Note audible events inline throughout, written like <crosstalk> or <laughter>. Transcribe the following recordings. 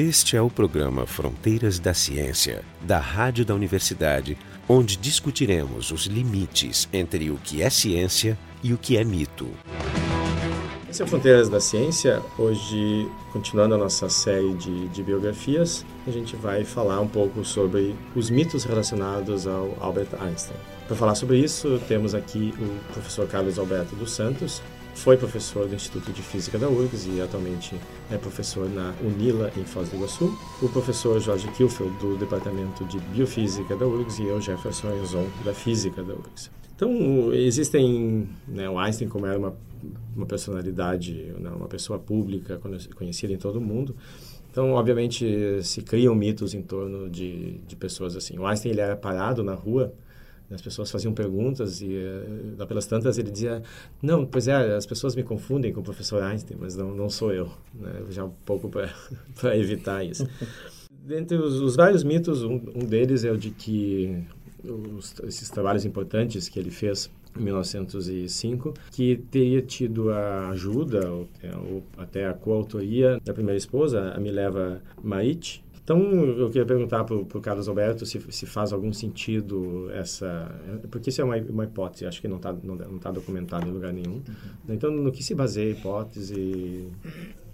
Este é o programa Fronteiras da Ciência, da Rádio da Universidade, onde discutiremos os limites entre o que é ciência e o que é mito. Esse é Fronteiras da Ciência. Hoje, continuando a nossa série de, de, biografias, a gente vai falar um pouco sobre os mitos relacionados ao Albert Einstein. Para falar sobre isso, temos aqui o professor Carlos Alberto dos Santos, foi professor do Instituto de Física da URGS e atualmente é professor na UNILA, em Foz do Iguaçu. O professor Jorge Kilfeld, do Departamento de Biofísica da URGS, e eu, Jefferson Enzon, da Física da URGS. Então, existem... Né, o Einstein, como era uma, uma personalidade, né, uma pessoa pública, conhecida em todo o mundo, então, obviamente, se criam mitos em torno de, de pessoas assim. O Einstein ele era parado na rua as pessoas faziam perguntas e, uh, pelas tantas, ele dizia: Não, pois é, as pessoas me confundem com o professor Einstein, mas não, não sou eu. Né? Já um pouco para <laughs> evitar isso. Dentre os, os, vários mitos, um, um, deles é o de que os, esses trabalhos importantes que ele fez em 1905, que teria tido a ajuda, ou, ou até a coautoria da primeira esposa, a Mileva Marit, então, eu queria perguntar para o Carlos Alberto se, se faz algum sentido essa... Porque isso é uma, uma hipótese, acho que não está não, não tá documentado em lugar nenhum. Uhum. Então, no que se baseia a hipótese?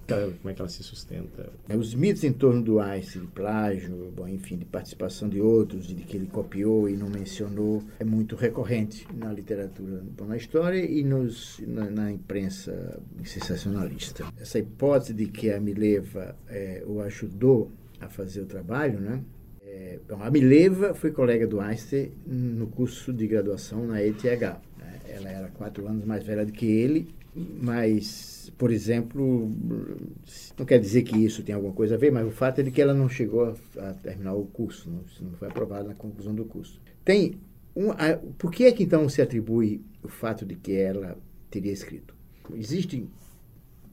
Como é que ela se sustenta? É, os mitos em torno do Einstein, de plágio, bom, enfim, de participação de outros, de que ele copiou e não mencionou, é muito recorrente na literatura, bom, na história e nos, na, na, imprensa sensacionalista. Essa hipótese de que a Mileva é, o ajudou a fazer o trabalho, né? É, bom, a Mileva foi colega do Einstein no curso de graduação na ETH. Né? Ela era quatro anos mais velha do que ele, mas, por exemplo, não quer dizer que isso tem alguma coisa a ver, mas o fato é de que ela não chegou a, a terminar o curso, não, não foi aprovada na conclusão do curso. Tem um, a, por que é que então se atribui o fato de que ela teria escrito? Existem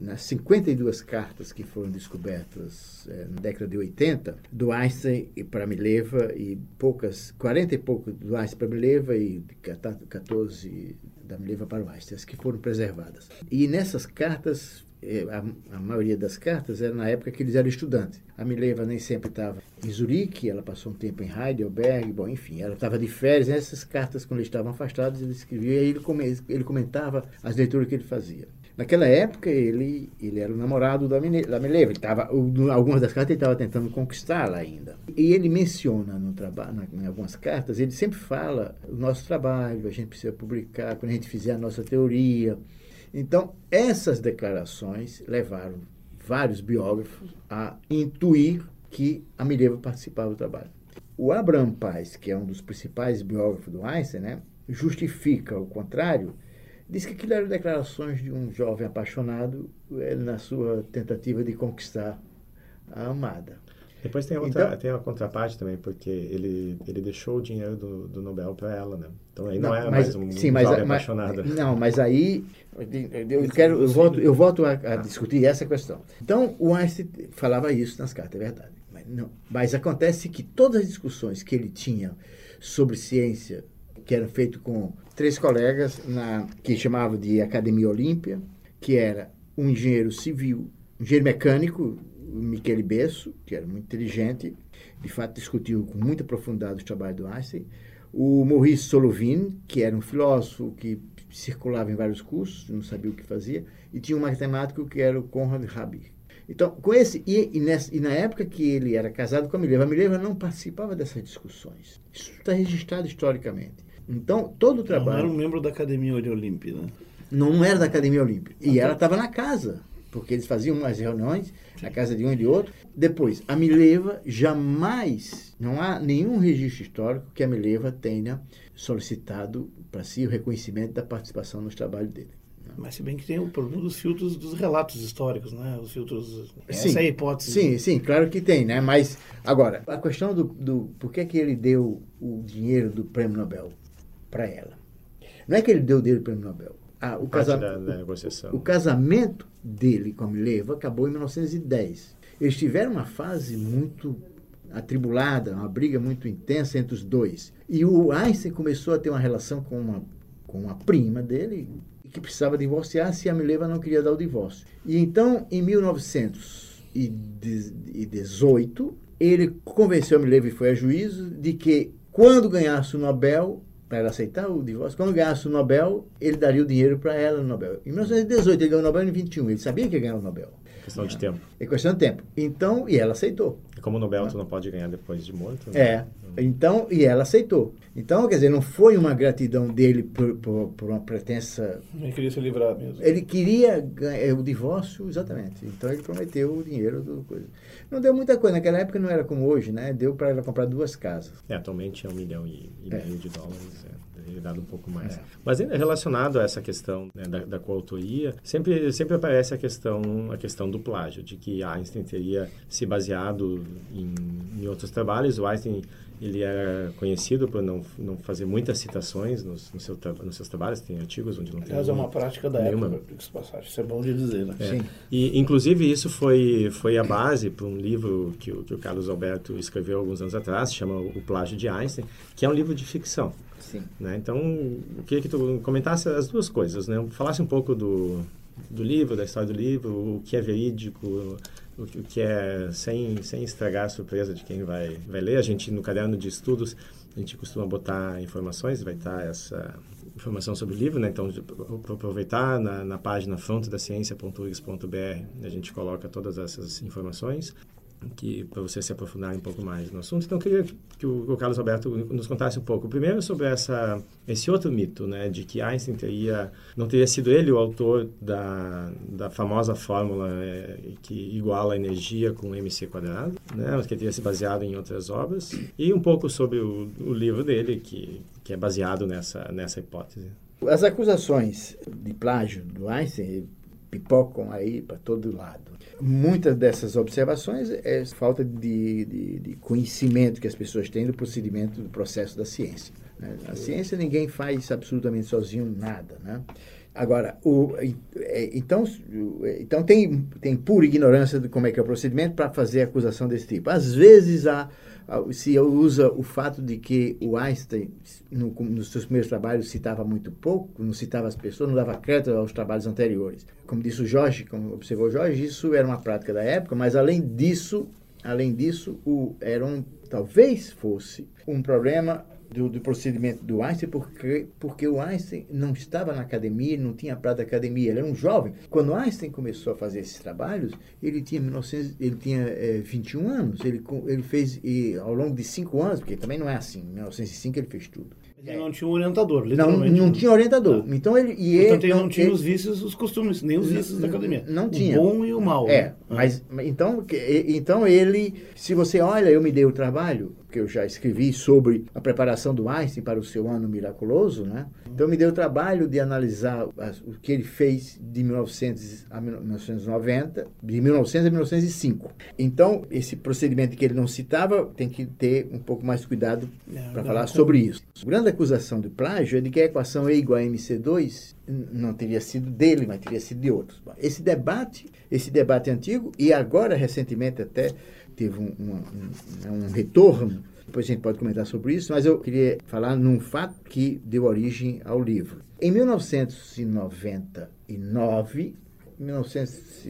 nas 52 cartas que foram descobertas é, na década de 80, do Einstein para Mileva e poucas, 40 e pouco do Einstein para Mileva e 14 da Mileva para o Einstein, as que foram preservadas. E nessas cartas é, a, a, maioria das cartas era na época que eles eram estudantes. A Mileva nem sempre estava em Zurique, ela passou um tempo em Heidelberg, bom, enfim, ela estava de férias. Nessas cartas, quando eles estavam afastados, ele escrevia e ele, ele comentava as leituras que ele fazia. Naquela época, ele, ele era o namorado da, da Mileva. Ele algumas das cartas ele estava tentando conquistá-la ainda. E ele menciona no trabalho, em algumas cartas, ele sempre fala o nosso trabalho, a gente precisa publicar, quando a gente fizer a nossa teoria. Então, essas declarações levaram vários biógrafos a intuir que a Mileva participava do trabalho. O Abraham Paz, que é um dos principais biógrafos do Einstein, né, justifica o contrário, Diz que aquilo eram declarações de um jovem apaixonado eh, na sua tentativa de conquistar a amada. Depois tem, outra, então, tem uma contraparte também, porque ele, ele deixou o dinheiro do, do Nobel para ela, né? Então aí não, não é mais um, sim, mas, jovem mas, apaixonado. <laughs> Não, mas aí eu, quero, eu volto, eu volto a, a discutir essa questão. Então, o Einstein falava isso nas cartas, é verdade. Mas, não, mas acontece que todas as discussões que ele tinha sobre ciência, que eram feitas com três colegas na que chamava de Academia Olímpia, que era um engenheiro civil, um engenheiro mecânico, Michele Besso, que era muito inteligente, de fato discutiu com muita profundidade o trabalho do Einstein, o Maurice Solovin, que era um filósofo que circulava em vários cursos, não sabia o que fazia, e tinha um matemático que era o Conrad Habig. Então, com esse, e, e, nessa, e, na época que ele era casado com a Mileva, a Mileva não participava dessas discussões. Isso está registrado historicamente. Então, todo o trabalho. Não era um membro da Academia Olímpia, né? Não era da Academia Olímpia. E ela estava na casa, porque eles faziam umas reuniões na casa de um e de outro. Depois, a Mileva jamais, não há nenhum registro histórico que a Mileva tenha solicitado para si o reconhecimento da participação nos trabalhos dele. Mas se bem que tem o problema dos filtros dos relatos históricos, né? Os filtros. Sim, essa é a hipótese. Sim, sim, claro que tem, né? Mas agora, a questão do, do por que, que ele deu o dinheiro do prêmio Nobel para ela. Não é que ele deu dele o prêmio Nobel. Ah, o, casa... da, da negociação. o casamento dele com a Mileva acabou em 1910. Eles tiveram uma fase muito atribulada, uma briga muito intensa entre os dois. E o Einstein começou a ter uma relação com uma, com uma prima dele que precisava divorciar se a Mileva não queria dar o divórcio. E então, em 1900 1918, ele convenceu Mileva e foi a juízo de que quando ganhasse o Nobel, para ela aceitar o divórcio, quando ganhasse o Nobel, ele daria o dinheiro para ela no Nobel. Em 1918, ele ganhou o Nobel em 21, ele sabia que ia ganhar o Nobel. Questão de tempo. É questão de tempo. Então, e ela aceitou. Como o Nobel tu não pode ganhar depois de morto. Né? É. Então, e ela aceitou. Então, quer dizer, não foi uma gratidão dele por, por, por uma pretensa. Ele queria se livrar mesmo. Ele queria ganhar o divórcio, exatamente. Então, ele prometeu o dinheiro do coisa. Não deu muita coisa. Naquela época não era como hoje, né? Deu para ela comprar duas casas. É, atualmente é um milhão e, e é. meio de dólares. É dado um pouco mais. É. Mas relacionado a essa questão né, da, da coautoria, sempre, sempre aparece a questão, a questão do plágio, de que Einstein teria se baseado em, em outros trabalhos. O Einstein ele era conhecido por não, não fazer muitas citações nos, no seu, nos seus trabalhos, tem artigos onde não tem. Aliás, é uma prática da nenhuma. época, passagem. Isso é bom de dizer, né? É. Sim. E, inclusive, isso foi, foi a base para um livro que o, que o Carlos Alberto escreveu alguns anos atrás, chama O Plágio de Einstein, que é um livro de ficção. Sim. Né? Então, eu queria que tu comentasse as duas coisas, né? Falasse um pouco do, do livro, da história do livro, o que é verídico, o que é sem, sem estragar a surpresa de quem vai, vai ler. A gente, no caderno de estudos, a gente costuma botar informações, vai estar essa informação sobre o livro, né? Então, aproveitar na, na página frontedaciencia.urgs.br, a gente coloca todas essas informações que para você se aprofundar um pouco mais no assunto. Então, eu queria que o, o, Carlos Alberto nos contasse um pouco, primeiro sobre essa esse outro mito, né, de que Einstein teria não teria sido ele o autor da, da famosa fórmula é, que iguala a energia com mc quadrado, né, mas que teria se baseado em outras obras e um pouco sobre o, o livro dele que que é baseado nessa nessa hipótese. As acusações de plágio do Einstein pipocam aí para todo lado. Muitas dessas observações é falta de, de, de, conhecimento que as pessoas têm do procedimento, do processo da ciência. Né? A ciência ninguém faz absolutamente sozinho nada, né? Agora, o, é, então, então tem, tem pura ignorância de como é que é o procedimento para fazer acusação desse tipo. Às vezes há se usa o fato de que o Einstein, no, nos seus primeiros trabalhos, citava muito pouco, não citava as pessoas, não dava crédito aos trabalhos anteriores. Como disse o Jorge, como observou o Jorge, isso era uma prática da época, mas além disso, além disso, o, era um, talvez fosse um problema do, do, procedimento do Einstein porque, porque o Einstein não estava na academia, não tinha prática da academia, ele era um jovem. Quando Einstein começou a fazer esses trabalhos, ele tinha, 1900, ele tinha é, 21 anos, ele, ele fez e, ao longo de cinco anos, porque também não é assim, em 1905 ele fez tudo. Ele não tinha um orientador, literalmente. Não, não tinha orientador. Ah. Então ele. E Portanto, ele não, não tinha ele, os vícios, os costumes, nem os vícios não, da academia. Não tinha. O bom e o mal. É, né? mas então, então ele. Se você olha, eu me dei o trabalho, que eu já escrevi sobre a preparação do Einstein para o seu ano miraculoso, né? Então me deu o trabalho de analisar o que ele fez de 1900 a 1990, de 1900 a 1905. Então, esse procedimento que ele não citava, tem que ter um pouco mais cuidado para falar sobre isso. A grande acusação de plágio é de que a equação E igual a MC2 não teria sido dele, mas teria sido de outros. Esse debate, esse debate antigo, e agora, recentemente, até teve um, um, um, um retorno depois a gente pode comentar sobre isso, mas eu queria falar num fato que deu origem ao livro. Em 1999, 1900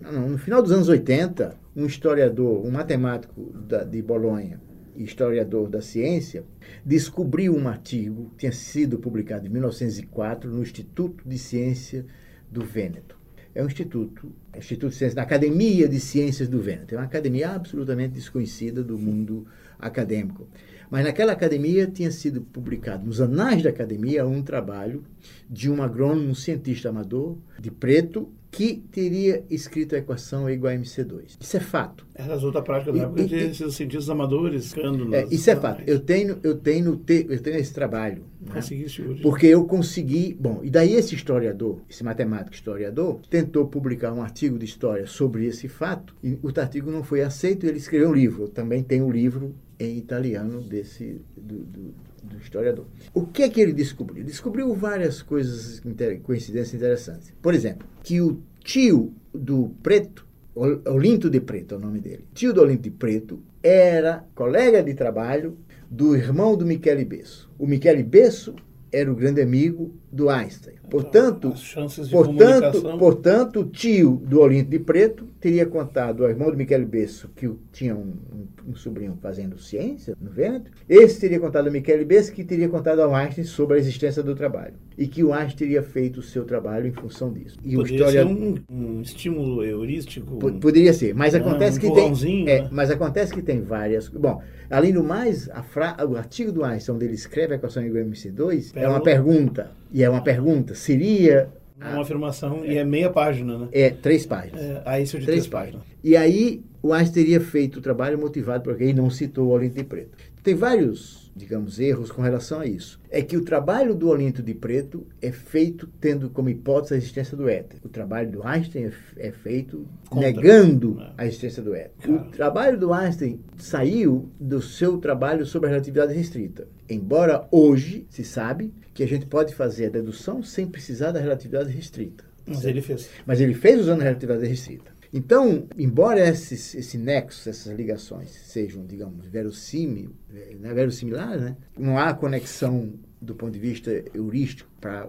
não, no final dos anos 80, um historiador, um matemático da, de Bolonha, historiador da ciência, descobriu um artigo, tinha sido publicado em 1904 no Instituto de Ciência do Vêneto é um instituto, é um Instituto de Ciências, da Academia de Ciências do Vêneto. É uma academia absolutamente desconhecida do mundo acadêmico. Mas naquela academia tinha sido publicado, nos anais da academia, um trabalho de um agrônomo, um cientista amador, de preto, que teria escrito a equação E igual a MC2. Isso é fato. Essa é outra prática da época de esses cientistas amadores ficando é, Isso é fato. Eu tenho, eu tenho, eu tenho esse trabalho. Né? Conseguiste hoje. Porque eu consegui. Bom, e daí esse historiador, esse matemático historiador, tentou publicar um artigo de história sobre esse fato, e o artigo não foi aceito, e ele escreveu um livro. Eu também tenho um livro em italiano desse. Do, do, do historiador. O que é que ele descobriu? Descobriu várias coisas, coincidências interessantes. Por exemplo, que o tio do preto, Olinto de Preto é o nome dele, tio do Olinto de Preto, era colega de trabalho do irmão do Michele Besso. O Michele Besso era o grande amigo do Einstein. Portanto, chances de portanto, portanto, o tio do Olinto de Preto teria contado ao irmão de Michele Besso que tinha um, um, um, sobrinho fazendo ciência no vento. Esse teria contado a Michele Besso que teria contado ao Einstein sobre a existência do trabalho e que o Einstein teria feito o seu trabalho em função disso. E Poderia história... ser um, um, estímulo heurístico. poderia ser, mas acontece que tem, é, né? mas acontece que tem várias. Bom, além do mais, fra... o artigo do Einstein onde ele escreve a equação igual a MC2 é uma pergunta e é uma pergunta. Seria uma afirmação e é meia página, né? É, três páginas. É, aí isso de três, três páginas. páginas. E aí o Einstein teria feito o trabalho motivado porque ele não citou o Olinto de Preto. Tem vários digamos, erros com relação a isso. É que o trabalho do Olinto de Preto é feito tendo como hipótese a existência do éter. O trabalho do Einstein é, é feito Contra. negando é. a existência do éter. Claro. O trabalho do Einstein saiu do seu trabalho sobre a relatividade restrita. Embora hoje se sabe que a gente pode fazer a dedução sem precisar da relatividade restrita. Mas ele fez. Mas ele fez usando a relatividade restrita. Então, embora esses, esse nexo, essas ligações sejam, digamos, verossímil, né, verossimilares, né, não há conexão do ponto de vista heurístico para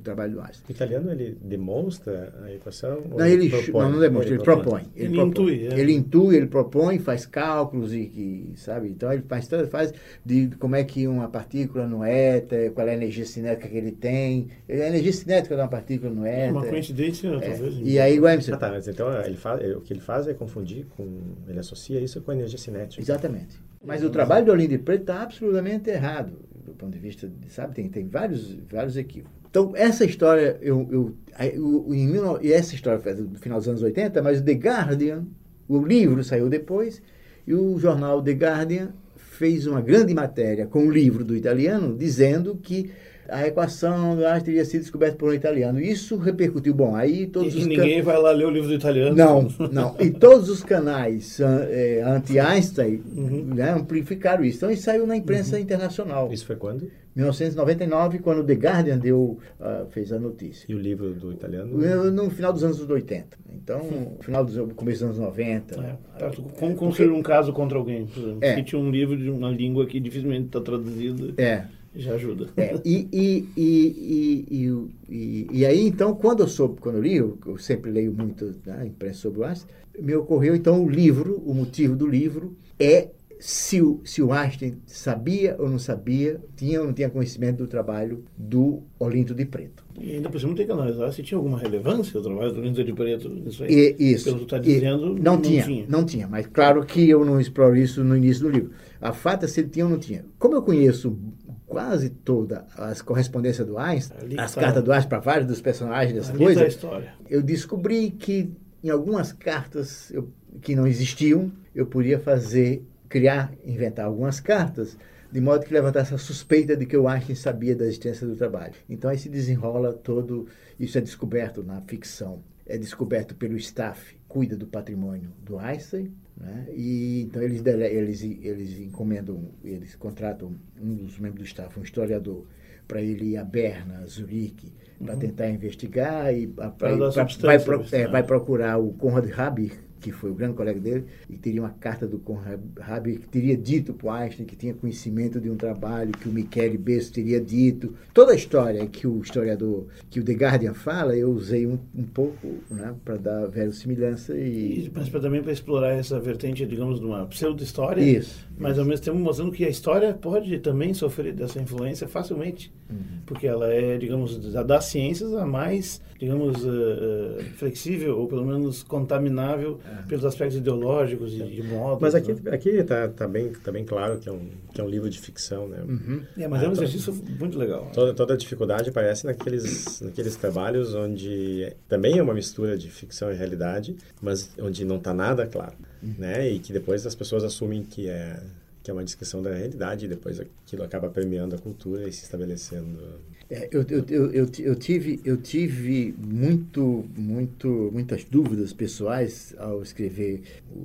trabalho do Einstein. O italiano ele demonstra a equação? Não, ele, propõe? não, não demonstra, ele, ele propõe. Ele, ele propõe. intui. É. Ele intui, ele propõe, faz cálculos e, e, sabe, então ele faz faz de como é que uma partícula no éter, qual é a energia cinética que ele tem, a energia cinética de uma partícula no éter. Uma coincidência, é. talvez. E aí o Emerson... Ah, tá, mas então ele faz, o que ele faz é confundir com, ele associa isso com a energia cinética. Exatamente. Mas o trabalho do Olinda de Preto está absolutamente errado, do ponto de vista, sabe, tem, tem vários, vários equívocos. Então, essa história, eu, eu, eu, em, e essa história foi do final dos anos 80, mas o The Guardian, o livro saiu depois, e o jornal The Guardian fez uma grande matéria com o livro do italiano, dizendo que a equação do Einstein teria sido descoberta por um italiano. Isso repercutiu. Bom, aí todos e os ninguém can... vai lá ler o livro do italiano. Não, não. E todos os canais é, anti-Einstein uhum. né, amplificaram isso. Então, isso saiu na imprensa uhum. internacional. Isso foi quando? 1999, quando o The Guardian deu, uh, fez a notícia. E o livro do italiano? No final dos anos 80. Então, no final dos começo dos anos 90. É, tá, como construir um caso contra alguém, por exemplo. É. tinha um livro de uma língua que dificilmente está traduzida. É. Já ajuda. É, e, e, e, e, e, aí, então, quando eu soube, quando eu li, eu, eu sempre leio muito né, imprensa sobre o Einstein, me ocorreu, então, o livro, o motivo do livro é se o, se o Einstein sabia ou não sabia, tinha ou não tinha conhecimento do trabalho do Olinto de Preto. E ainda por cima tem que analisar se tinha alguma relevância o trabalho do Olinto de Preto nisso aí. E, isso. Pelo que está dizendo, não, não, tinha, tinha. Não tinha, mas claro que eu não exploro isso no início do livro. A fato é se ele tinha ou não tinha. Como eu conheço quase toda as correspondências do Einstein, Ali as tá... cartas do Einstein para vários dos personagens dessa Ali coisa, tá história. eu descobri que em algumas cartas eu, que não existiam, eu podia fazer, criar, inventar algumas cartas, de modo que levantasse a suspeita de que o Einstein sabia da existência do trabalho. Então aí se desenrola todo, isso é descoberto na ficção, é descoberto pelo staff, cuida do patrimônio do Einstein, né? E então eles, eles, eles encomendam, eles contratam um dos membros do staff, um historiador, para ele ir a Berna, Zurique, para uhum. tentar investigar e pra, pra, pra, vai, pro, é, vai procurar o Conrad Habich, que foi o grande colega dele, e teria uma carta do Conrad Haber que teria dito para o Einstein que tinha conhecimento de um trabalho que o Michele Besso teria dito. Toda a história que o historiador, que o The Guardian fala, eu usei um, um pouco né, para dar verossimilhança e... e mas também para explorar essa vertente, digamos, de uma pseudo-história. Isso. Mas isso. ao mesmo tempo mostrando que a história pode também sofrer dessa influência facilmente. Uhum. Porque ela é, digamos, das ciências a mais, digamos, uh, flexível ou pelo menos contaminável é. Pelos aspectos ideológicos e de modo. Mas aqui né? aqui está tá bem, tá bem claro que é, um, que é um livro de ficção, né? Uhum. É, mas é um exercício muito legal. Toda, toda a dificuldade aparece naqueles, naqueles trabalhos onde também é uma mistura de ficção e realidade, mas onde não está nada claro, uhum. né? E que depois as pessoas assumem que é que é uma descrição da realidade e depois aquilo acaba permeando a cultura e se estabelecendo é, eu, eu, eu, eu, tive, eu tive muito, muito, muitas dúvidas pessoais ao escrever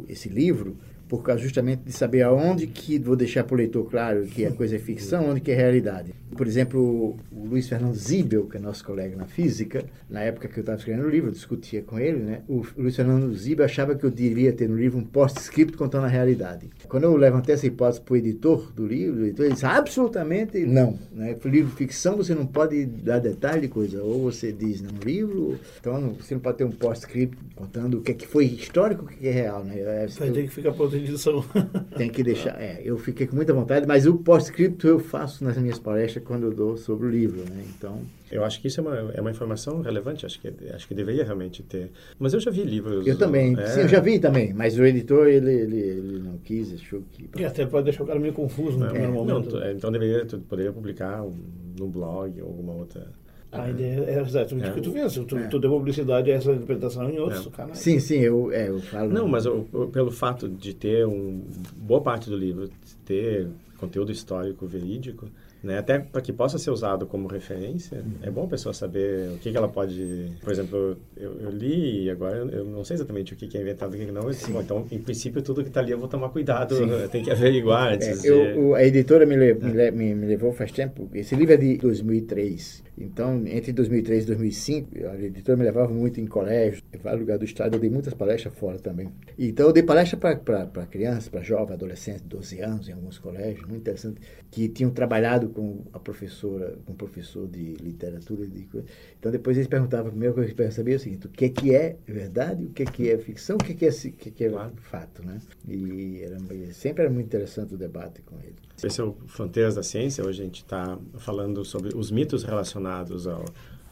esse livro, por causa justamente de saber aonde que vou deixar para o leitor claro que a coisa é ficção, onde que é realidade. Por exemplo, o Luiz Fernando Zibel, que é nosso colega na física, na época que eu estava escrevendo o livro, eu discutia com ele, né? O Luiz Fernando Zibel achava que eu deveria ter no livro um post-script contando a realidade. Quando eu levantei essa hipótese para o editor do livro, o editor disse absolutamente não. Né? Livro ficção você não pode dar detalhe de coisa, ou você diz no livro, então você não pode ter um post-script contando o que, é que foi histórico, o que é real, né? É, ter que ficar edição. <laughs> Tem que deixar. É, eu fiquei com muita vontade, mas o post-script eu faço nas minhas palestras quando eu dou sobre o livro, né? Então. Eu acho que isso é uma, é uma informação relevante, acho que, acho que deveria realmente ter. Mas eu já vi livros. Eu também, é... sim, eu já vi também, mas o editor, ele, ele, ele não quis, achou que. E até pode deixar o cara meio confuso no é, primeiro momento. Não, então deveria, tu poderia publicar no blog ou alguma outra. A ideia é exatamente o é. que tu vês. Tu, é. tu deu publicidade a essa interpretação em outros é. canais. Sim, sim, eu, é, eu falo. Não, mas eu, eu, pelo fato de ter um, boa parte do livro ter conteúdo histórico verídico, né? Até para que possa ser usado como referência, uhum. é bom a pessoa saber o que, que ela pode... Por exemplo, eu, eu li e agora eu não sei exatamente o que, que é inventado e o que não. Disse, bom, então, em princípio, tudo que está ali eu vou tomar cuidado, <laughs> tem que averiguar antes. É, eu, a editora me, le, é. me, me, levou faz tempo, esse livro é de 2003, então, entre 2003 e 2005, a editora me levava muito em colégio, em vários lugares do estado, eu dei muitas palestras fora também. Então, eu dei palestra para crianças, para jovens, adolescentes, 12 anos, em alguns colégios, muito interessante, que tinham trabalhado com a professora, com o professor de literatura. De... Então, depois eles perguntavam, a primeira coisa que eles saber é o seguinte, o que é, que é verdade, o que é, que é ficção, o que é, que é, o que é, que é fato, né? E era, sempre era muito interessante o debate com ele. Esse é o Fronteiras da Ciência, hoje a gente está falando sobre os mitos relacionados ao,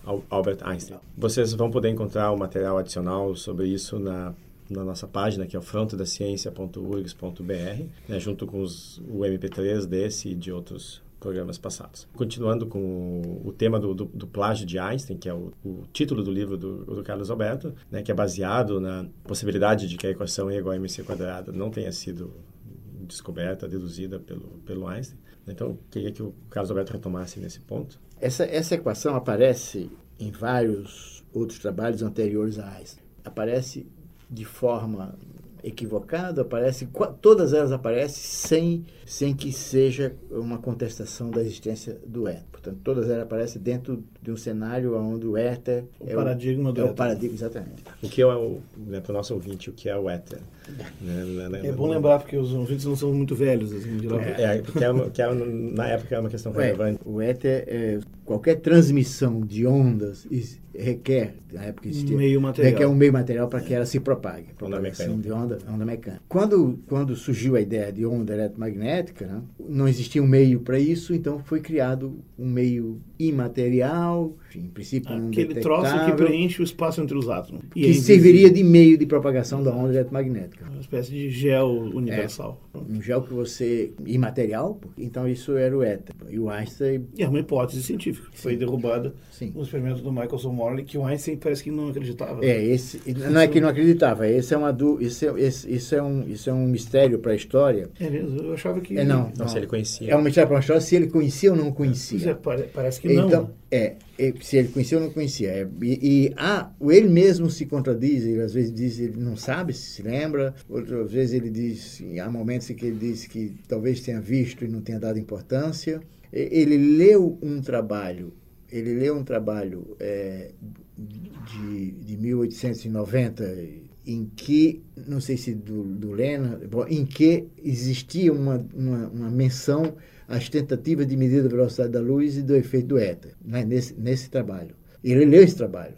ao Albert Einstein. Vocês vão poder encontrar o material adicional sobre isso na na nossa página, que é o frontedaciencia.urgs.br, né, junto com os, o MP3 desse e de outros programas passados. Continuando com o tema do, do, do, plágio de Einstein, que é o, o título do livro do, do, Carlos Alberto, né, que é baseado na possibilidade de que a equação E igual a mc quadrada não tenha sido descoberta, deduzida pelo, pelo Einstein. Então, queria que o Carlos Alberto retomasse nesse ponto. Essa, essa equação aparece em vários outros trabalhos anteriores a Einstein. Aparece de forma equivocada, aparece, todas elas aparecem sem, sem que seja uma contestação da existência do éter. Portanto, todas elas aparecem dentro de um cenário onde o éter o é paradigma o, do é éter. o paradigma, exatamente. O que é o, né, para o nosso ouvinte, o que é o éter? Né, é bom lembrar porque os ouvintes não são muito velhos. Assim, de é, é, porque é uma, que é, na época é uma questão relevante. O éter, é, qualquer transmissão de ondas requer, na época existia, meio material. requer um meio material para que ela se propague. Propagação de onda, onda mecânica. Quando, quando surgiu a ideia de onda eletromagnética, né, não existia um meio para isso, então foi criado um meio imaterial, enfim, em princípio Aquele troço que preenche o espaço entre os átomos. E que serviria de meio de propagação da onda eletromagnética. Uma espécie de gel universal. É, um gel que você... imaterial, então isso era o éter. E o Einstein... E é uma hipótese científica. Sim. Foi derrubada Sim. nos experimentos do Michelson Morley, que o Einstein parece que não acreditava. É, esse... Não é que não acreditava, esse é uma... Du, isso, é, esse, isso, é um, isso é um mistério para a história. É mesmo? Eu achava que... É, não, não, não. se ele conhecia. É um mistério para a história se ele conhecia ou não conhecia. É, parece que não. Então, é, se ele conhecia ou não conhecia. É, e, e ah, ele mesmo se contradiz, ele às vezes diz ele não sabe se se lembra, outras vezes ele diz, há momentos em que ele diz que talvez tenha visto e não tenha dado importância. Ele leu um trabalho, ele leu um trabalho é, de, de 1890 em que, não sei se do, do Lena, em que existia uma, uma, uma menção as tentativas de medir a velocidade da luz e do efeito do éter, né, nesse, nesse trabalho. Ele leu esse trabalho.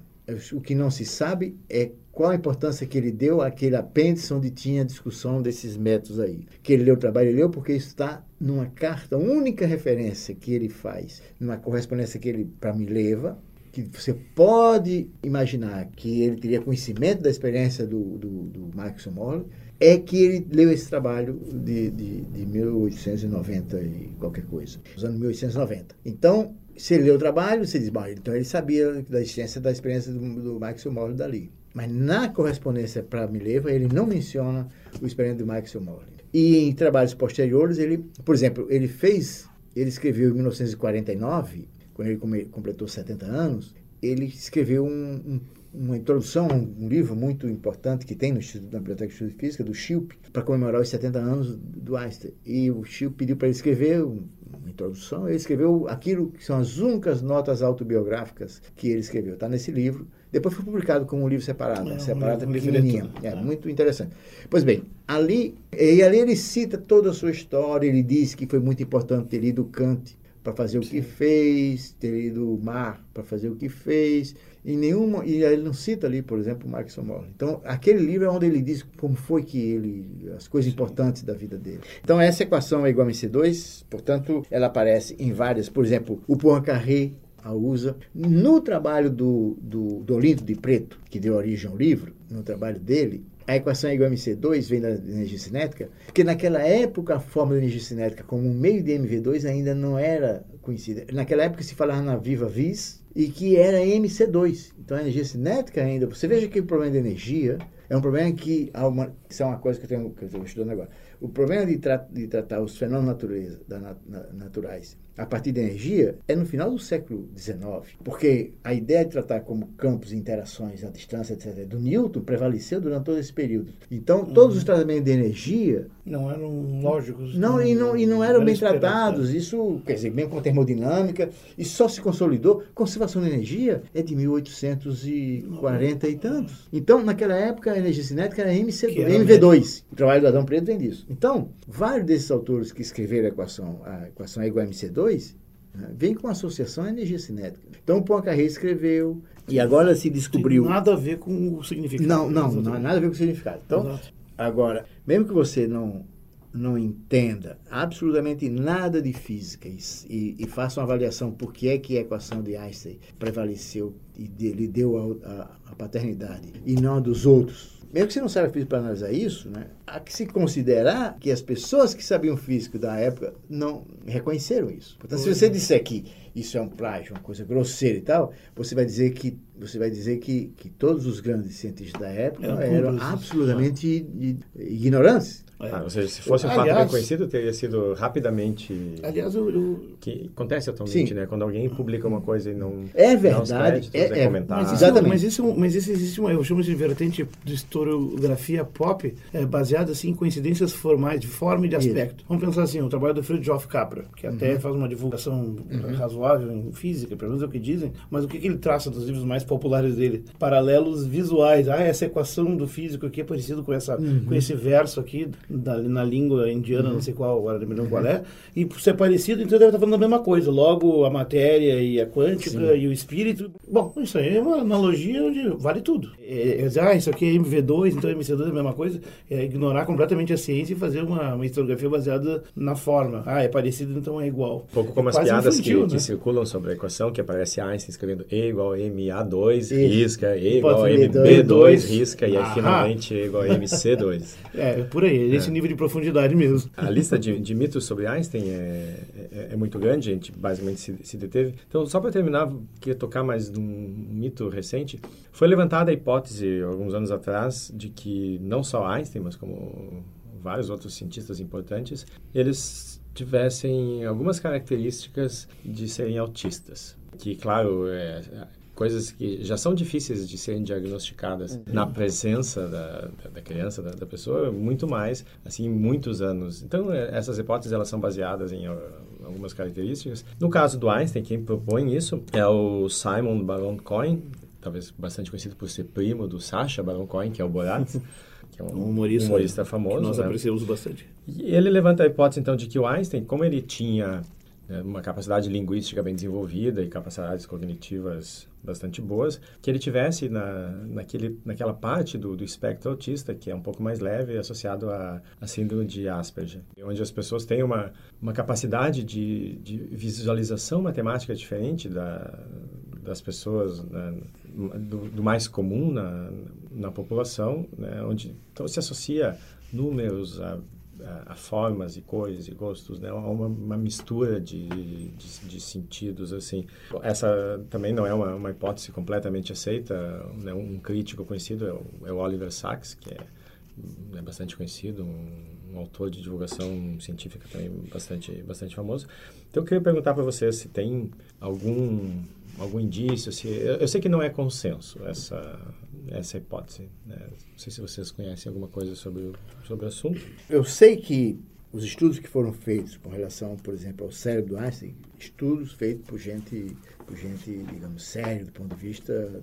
O que não se sabe é qual a importância que ele deu àquele apêndice onde tinha a discussão desses métodos aí. Que ele leu o trabalho, ele leu porque isso está numa carta, única referência que ele faz, numa correspondência que ele, para mim, leva, que você pode imaginar que ele teria conhecimento da experiência do, do, do Max Morley, é que ele leu esse trabalho de, de, de 1890 e qualquer coisa, dos anos 1890. Então, se ele leu o trabalho, você diz, bom, então ele sabia da existência da experiência do, do Maxwell Morley dali. Mas na correspondência para Mileva, ele não menciona o experimento do Maxwell Morley. E em trabalhos posteriores, ele, por exemplo, ele fez, ele escreveu em 1949, quando ele completou 70 anos, ele escreveu um, um uma introdução, um livro muito importante que tem no Instituto da Biblioteca de Estudos de Física, do Schilp, para comemorar os 70 anos do Einstein. E o Schilp pediu para ele escrever uma introdução, ele escreveu aquilo que são as únicas notas autobiográficas que ele escreveu. Está nesse livro. Depois foi publicado como um livro separado, é, separado, um pequenininha. É, muito interessante. Pois bem, ali, e ali ele cita toda a sua história, ele diz que foi muito importante ter lido Kant para fazer o que fez, ter lido Mar para fazer o que fez, e nenhuma e ele não cita ali, por exemplo, Marx Morley. Então, aquele livro é onde ele diz como foi que ele as coisas importantes da vida dele. Então, essa equação é igual a MC2, portanto, ela aparece em várias, por exemplo, o Poincaré a usa no trabalho do, do, do Olinto de Preto, que deu origem ao livro, no trabalho dele, a equação é igual a MC2 vem da energia cinética, porque naquela época a fórmula de energia cinética como um meio de MV2 ainda não era conhecida. Naquela época se falava na viva vis e que era MC2. Então a energia cinética ainda. Você veja que o problema de energia é um problema que. Uma, isso é uma coisa que eu, tenho, que eu estou estudando agora. O problema de, tra de tratar os fenômenos natureza, da, na, naturais a partir de energia é no final do século XIX, porque a ideia de tratar como campos, interações à distância, etc., do Newton prevaleceu durante todo esse período. Então, todos os uhum. tratamentos de energia não eram lógicos. Não, e não, e não eram bem tratados. Isso, quer dizer, mesmo com termodinâmica, e só se consolidou. Conservação de energia é de 1840 e tantos. Então, naquela época, a energia cinética era MC, MV2. O trabalho do Adão Preto vem disso. Então, vários desses autores que escreveram a equação, a equação é igual a MC2, né, vem com associação à energia cinética. Então, o Poincaré escreveu, e agora se descobriu... Tem nada a ver com o significado. Não, não, não há nada a ver com o significado. Então, Exato. agora, mesmo que você não não entenda absolutamente nada de física e, e, e, faça uma avaliação por que é que a equação de Einstein prevaleceu e de, lhe deu a, a, a paternidade e não a dos outros, mesmo que você não saiba física para analisar isso, né, há que se considerar que as pessoas que sabiam física da época não reconheceram isso. Portanto, se você disser que isso é um plágio, uma coisa grosseira e tal, você vai dizer que você vai dizer que, que todos os grandes cientistas da época eram, eram absolutamente ignorantes. É. Ah, ou seja, se fosse um aliás, fato reconhecido, teria sido rapidamente. Aliás, eu... que acontece atualmente, Sim. né? Quando alguém publica uma coisa e não. É verdade. Não é, é, comentado. Mas, exatamente. mas, isso, mas isso existe uma, eu chamo de vertente de historiografia pop, é, baseada assim, em coincidências formais, de forma e de aspecto. Isso. Vamos pensar assim, o trabalho do Friedrich Capra, que uhum. até faz uma divulgação uhum. razoável em física, pelo menos é o que dizem, mas o que, que ele traça dos livros mais populares dele? Paralelos visuais. Ah, essa equação do físico aqui é parecido com, essa, uhum. com esse verso aqui da, na língua indiana, uhum. não sei qual, agora não me lembro qual é, e por ser parecido, então deve estar falando a mesma coisa. Logo, a matéria e a quântica Sim. e o espírito. Bom, isso aí é uma analogia onde vale tudo. É, é, ah, isso aqui é MV2, então MC2 é a mesma coisa. É ignorar completamente a ciência e fazer uma, uma historiografia baseada na forma. Ah, é parecido, então é igual. Um pouco como é as piadas infantil, que, né? que, circulam sobre a equação, que aparece Einstein escrevendo E igual a MA2, risca, E igual a MB2, risca, e aí finalmente E igual a <laughs> MC2. É, por aí, esse é. nível de profundidade mesmo. A lista de, de mitos sobre Einstein é, é, é, muito grande, a gente basicamente se, se deteve. Então, só para terminar, queria tocar mais num mito recente. Foi levantada a hipótese, alguns anos atrás, de que não só Einstein, mas como vários outros cientistas importantes, eles tivessem algumas características de serem autistas. Que, claro, é, coisas que já são difíceis de serem diagnosticadas uhum. na presença da, da criança, da, da, pessoa, muito mais, assim, muitos anos. Então, é, essas hipóteses, elas são baseadas em algumas características. No caso do Einstein, quem propõe isso é o Simon Baron Cohen, talvez bastante conhecido por ser primo do Sacha Baron Cohen, que é o Borat. <laughs> que é um, um humorista, humorista famoso. Que nós né? apreciamos bastante. E ele levanta a hipótese, então, de que o Einstein, como ele tinha né, uma capacidade linguística bem desenvolvida e capacidades cognitivas bastante boas, que ele tivesse na, naquele, naquela parte do, do espectro autista, que é um pouco mais leve, associado à, à síndrome de Asperger, onde as pessoas têm uma, uma capacidade de, de visualização matemática diferente da, das pessoas, né, do, do, mais comum na, na população, né, onde então, se associa números a a, formas e cores e gostos, né? Uma, uma mistura de, de, de, sentidos, assim. Essa também não é uma, uma hipótese completamente aceita. Né? Um crítico conhecido é o, é o, Oliver Sacks, que é, é bastante conhecido, um um autor de divulgação científica também bastante, bastante famoso. Então, eu queria perguntar para você se tem algum, algum indício, se, eu, eu sei que não é consenso essa, essa hipótese. Né? Não sei se vocês conhecem alguma coisa sobre, o, sobre o assunto. Eu sei que os estudos que foram feitos com relação, por exemplo, ao cérebro do Einstein, estudos feitos por gente, gente digamos, séria do ponto de vista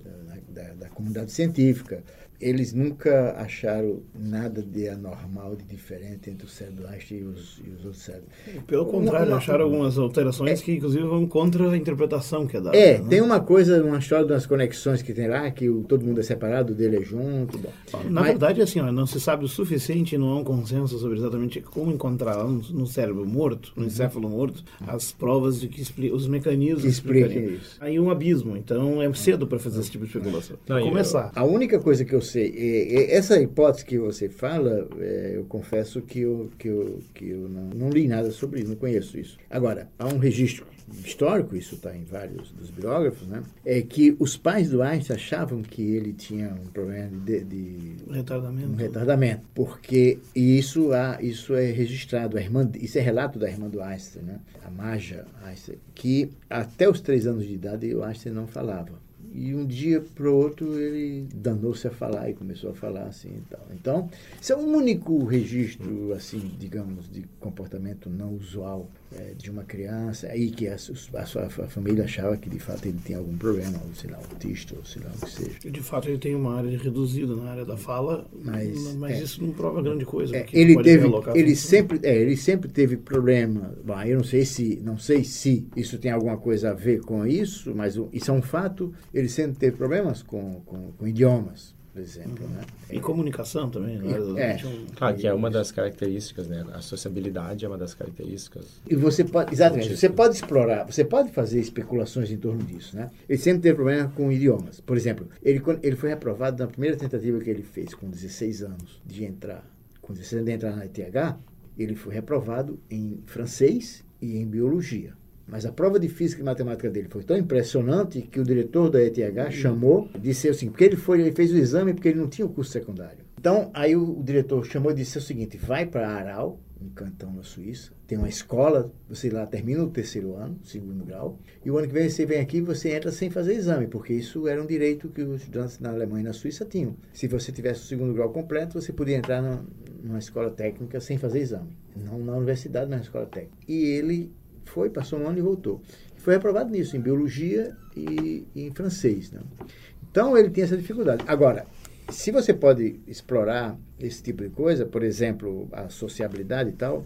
da, da, da comunidade científica, eles nunca acharam nada de anormal, de diferente entre o cérebro e os, e os outros cérebros. Pelo contrário, uma, acharam algumas alterações é, que, inclusive, vão contra a interpretação que é dada. É, né? tem uma coisa, uma história das conexões que tem lá, que o, todo mundo é separado, o dele é junto. Bom. Na Mas, verdade, assim, ó, não se sabe o suficiente, não há um consenso sobre exatamente como encontrar no, no cérebro morto, no uhum. encéfalo morto, as provas de que os mecanismos que expliquem isso. Aí um abismo, então é cedo para fazer esse tipo de especulação. Não, começar. Eu, a única coisa que eu sei. É, é, essa hipótese que você fala, é, eu confesso que eu, que eu, que eu não, não li nada sobre isso, não conheço isso. Agora, há um registro histórico, isso está em vários dos biógrafos, né? é que os pais do Einstein achavam que ele tinha um problema de, de retardamento, um retardamento, porque isso há, isso é registrado, a irmã, isso é relato da irmã do Einstein, né? a Marja Einstein, que até os três anos de idade o Einstein não falava. E um dia para o outro ele danou-se a falar e começou a falar assim e tal. Então, esse é o único registro, assim, digamos, de comportamento não usual é, de uma criança, aí que a, a sua a família achava que de fato ele tinha algum problema, ou sei lá, autista, ou sei lá o que seja. De fato ele tem uma área reduzida na área da fala, mas, mas é, isso não prova grande coisa. É, ele teve, ele sempre, é, ele sempre teve problema. Bom, eu não sei se, não sei se isso tem alguma coisa a ver com isso, mas isso é um fato. Ele sempre teve problemas com, com, com idiomas por exemplo. Uhum. Né? E comunicação também, né? É. Claro, que é uma das características, né? A sociabilidade é uma das características. E você pode, exatamente, você pode explorar, você pode fazer especulações em torno disso, né? Ele sempre teve problema com idiomas. Por exemplo, ele, ele foi reprovado na primeira tentativa que ele fez, com 16 anos, de entrar, com 16 anos de entrar na ETH, ele foi reprovado em francês e em biologia. Mas a prova de física e matemática dele foi tão impressionante que o diretor da ETH uhum. chamou, disse assim, porque ele foi, ele fez o exame porque ele não tinha o curso secundário. Então, aí o, o diretor chamou e disse o seguinte: vai para Aral, um cantão na Suíça, tem uma escola, você lá termina o terceiro ano, segundo grau, e o ano que vem você vem aqui você entra sem fazer exame, porque isso era um direito que os estudantes na Alemanha e na Suíça tinham. Se você tivesse o segundo grau completo, você podia entrar numa, numa escola técnica sem fazer exame. Não na universidade, mas na escola técnica. E ele foi, passou um ano e voltou. Foi aprovado nisso, em biologia e, e em francês. Né? Então ele tinha essa dificuldade. Agora, se você pode explorar esse tipo de coisa, por exemplo, a sociabilidade e tal,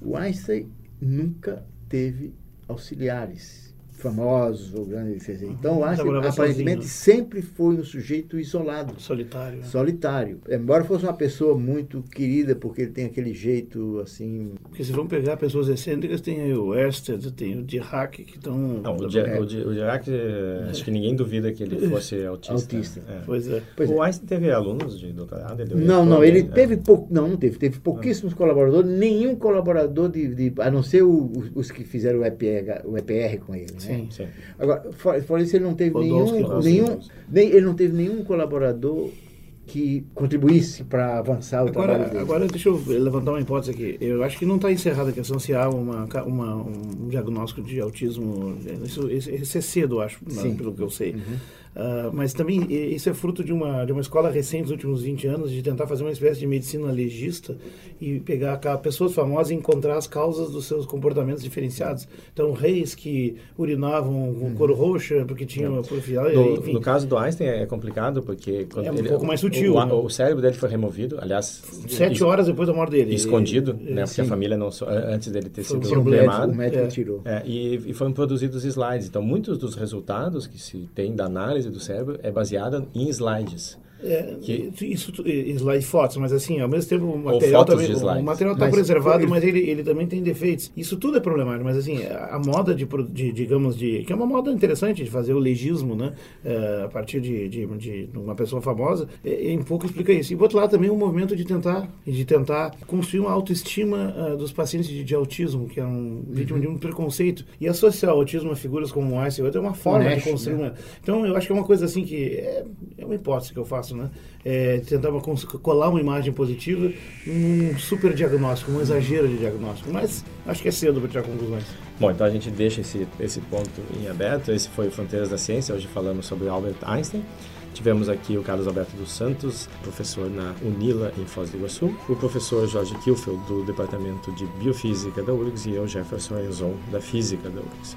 o Einstein nunca teve auxiliares famosos ou grandes Então, uhum. acho que aparentemente sozinho. sempre foi um sujeito isolado. Solitário. Né? Solitário. Embora fosse uma pessoa muito querida, porque ele tem aquele jeito assim. Porque se vão pegar pessoas excêntricas, tem aí o Ersted, tem o Dirac, que estão. Não, o, Dirac, é. o Dirac, é. acho que ninguém duvida que ele fosse <laughs> autista. Autista. É. Pois é. Pois o é. Einstein teve alunos de doutorado? Ele não, não, ele teve pouco. Não, não teve. Teve pouquíssimos colaboradores, nenhum colaborador de, de a não ser o, os, os, que fizeram o EPR, o EPR com ele. Né? Sim, sim. Agora, fora isso, ele não teve nenhum, nenhum, nem, ele não teve nenhum colaborador que contribuísse para avançar o agora, trabalho dele. Agora, deixa eu levantar uma hipótese aqui. Eu acho que não está encerrada a questão se há uma, uma, um diagnóstico de autismo. Isso, isso é cedo, acho, Sim. pelo que eu sei. Uhum. Uh, mas também isso é fruto de uma, de uma escola recente nos últimos 20 anos de tentar fazer uma espécie de medicina legista e pegar pessoas famosas e encontrar as causas dos seus comportamentos diferenciados. Então, reis que urinavam com hum. cor roxa porque tinham uma porfia, no, no, caso do Einstein é complicado porque é um ele, pouco mais sutil. O, né? o, cérebro dele foi removido, aliás, sete horas depois da morte dele. Escondido, ele, né? Porque a família não antes dele ter foi sido problemado. O médico é. tirou. É, e, e foram produzidos slides. Então, muitos dos resultados que se tem da análise análise do cérebro é baseada em slides. É, que... Isso, slide fotos, mas assim, ao mesmo tempo o material também, o material está preservado, mas ele, ele também tem defeitos. Isso tudo é problemático, mas assim, a, a moda de, de, digamos, de que é uma moda interessante de fazer o legismo, né, é, a partir de, de, de, uma pessoa famosa, é, em pouco explica isso. E por outro lado também um movimento de tentar de tentar construir uma autoestima uh, dos pacientes de, de, autismo, que é um vítima uhum. de um preconceito, e associar o autismo a figuras como o Einstein é uma forma de construir né? uma... Então eu acho que é uma coisa assim que é, é uma hipótese que eu faço né? É, tentar uma, colar uma imagem positiva num super diagnóstico, um exagero de diagnóstico. Mas acho que é cedo para tirar conclusões. Bom, então a gente deixa esse, esse ponto em aberto. Esse foi Fronteiras da Ciência. Hoje falamos sobre Albert Einstein. Tivemos aqui o Carlos Alberto dos Santos, professor na UNILA em Foz do Iguaçu, o professor Jorge Kilfeld, do Departamento de Biofísica da URGS, e eu, Jefferson Enzon, da Física da URGS.